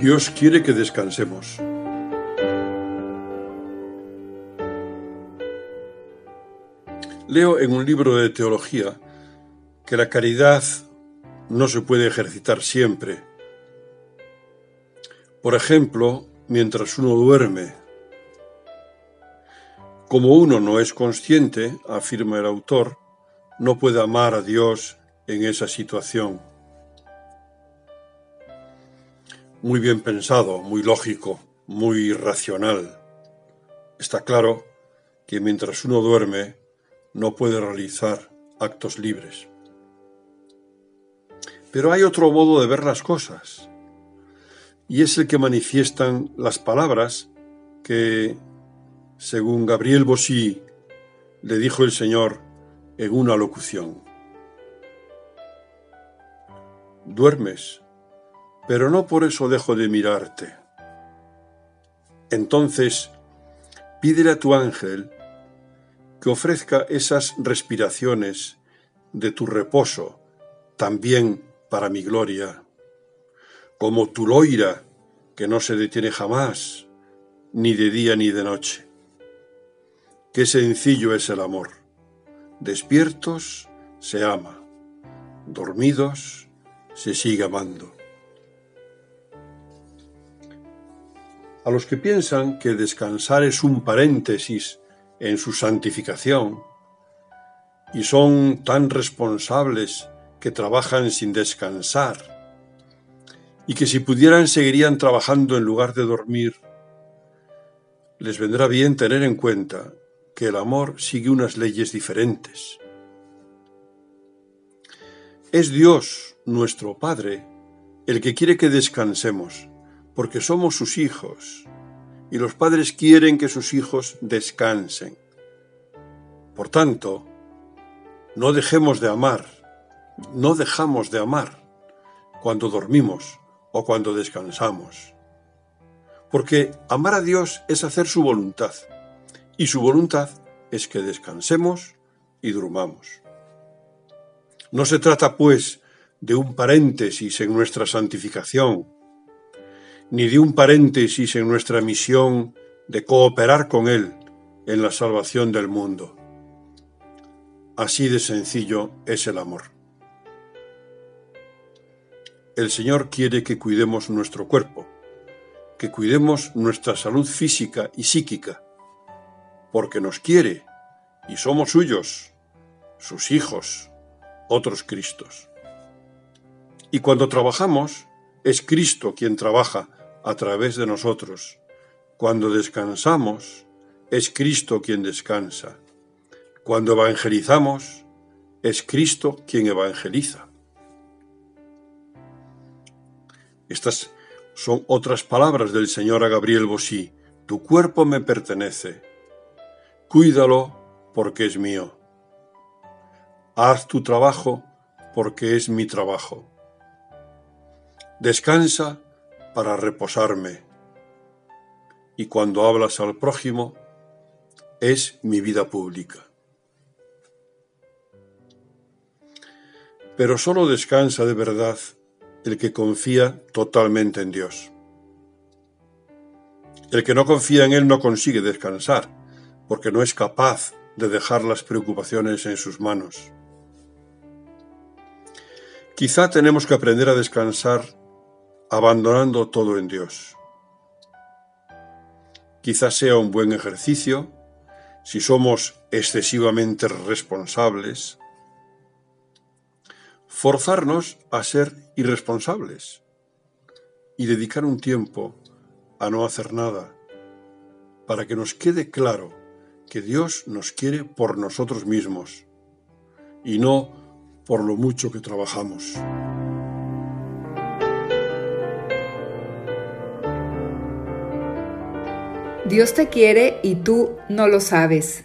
Dios quiere que descansemos. Leo en un libro de teología que la caridad no se puede ejercitar siempre. Por ejemplo, mientras uno duerme. Como uno no es consciente, afirma el autor, no puede amar a Dios en esa situación. Muy bien pensado, muy lógico, muy racional. Está claro que mientras uno duerme no puede realizar actos libres. Pero hay otro modo de ver las cosas, y es el que manifiestan las palabras que, según Gabriel Bosí, le dijo el Señor en una locución. Duermes, pero no por eso dejo de mirarte. Entonces, pídele a tu ángel que ofrezca esas respiraciones de tu reposo también para mi gloria, como tu loira que no se detiene jamás, ni de día ni de noche. Qué sencillo es el amor. Despiertos se ama, dormidos se sigue amando. A los que piensan que descansar es un paréntesis en su santificación y son tan responsables que trabajan sin descansar y que si pudieran seguirían trabajando en lugar de dormir, les vendrá bien tener en cuenta que el amor sigue unas leyes diferentes. Es Dios, nuestro Padre, el que quiere que descansemos porque somos sus hijos y los padres quieren que sus hijos descansen. Por tanto, no dejemos de amar, no dejamos de amar cuando dormimos o cuando descansamos. Porque amar a Dios es hacer su voluntad y su voluntad es que descansemos y durmamos. No se trata, pues, de un paréntesis en nuestra santificación, ni de un paréntesis en nuestra misión de cooperar con Él en la salvación del mundo. Así de sencillo es el amor. El Señor quiere que cuidemos nuestro cuerpo, que cuidemos nuestra salud física y psíquica, porque nos quiere y somos suyos, sus hijos, otros Cristos. Y cuando trabajamos, es Cristo quien trabaja a través de nosotros. Cuando descansamos, es Cristo quien descansa. Cuando evangelizamos, es Cristo quien evangeliza. Estas son otras palabras del Señor a Gabriel Bosí. Tu cuerpo me pertenece. Cuídalo porque es mío. Haz tu trabajo porque es mi trabajo. Descansa para reposarme. Y cuando hablas al prójimo, es mi vida pública. Pero solo descansa de verdad el que confía totalmente en Dios. El que no confía en Él no consigue descansar, porque no es capaz de dejar las preocupaciones en sus manos. Quizá tenemos que aprender a descansar abandonando todo en Dios. Quizás sea un buen ejercicio si somos excesivamente responsables, forzarnos a ser irresponsables y dedicar un tiempo a no hacer nada, para que nos quede claro que Dios nos quiere por nosotros mismos y no por lo mucho que trabajamos. Dios te quiere y tú no lo sabes.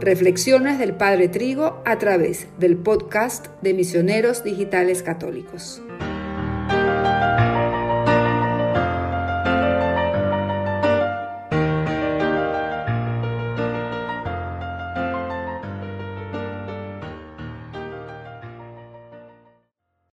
Reflexiones del Padre Trigo a través del podcast de Misioneros Digitales Católicos.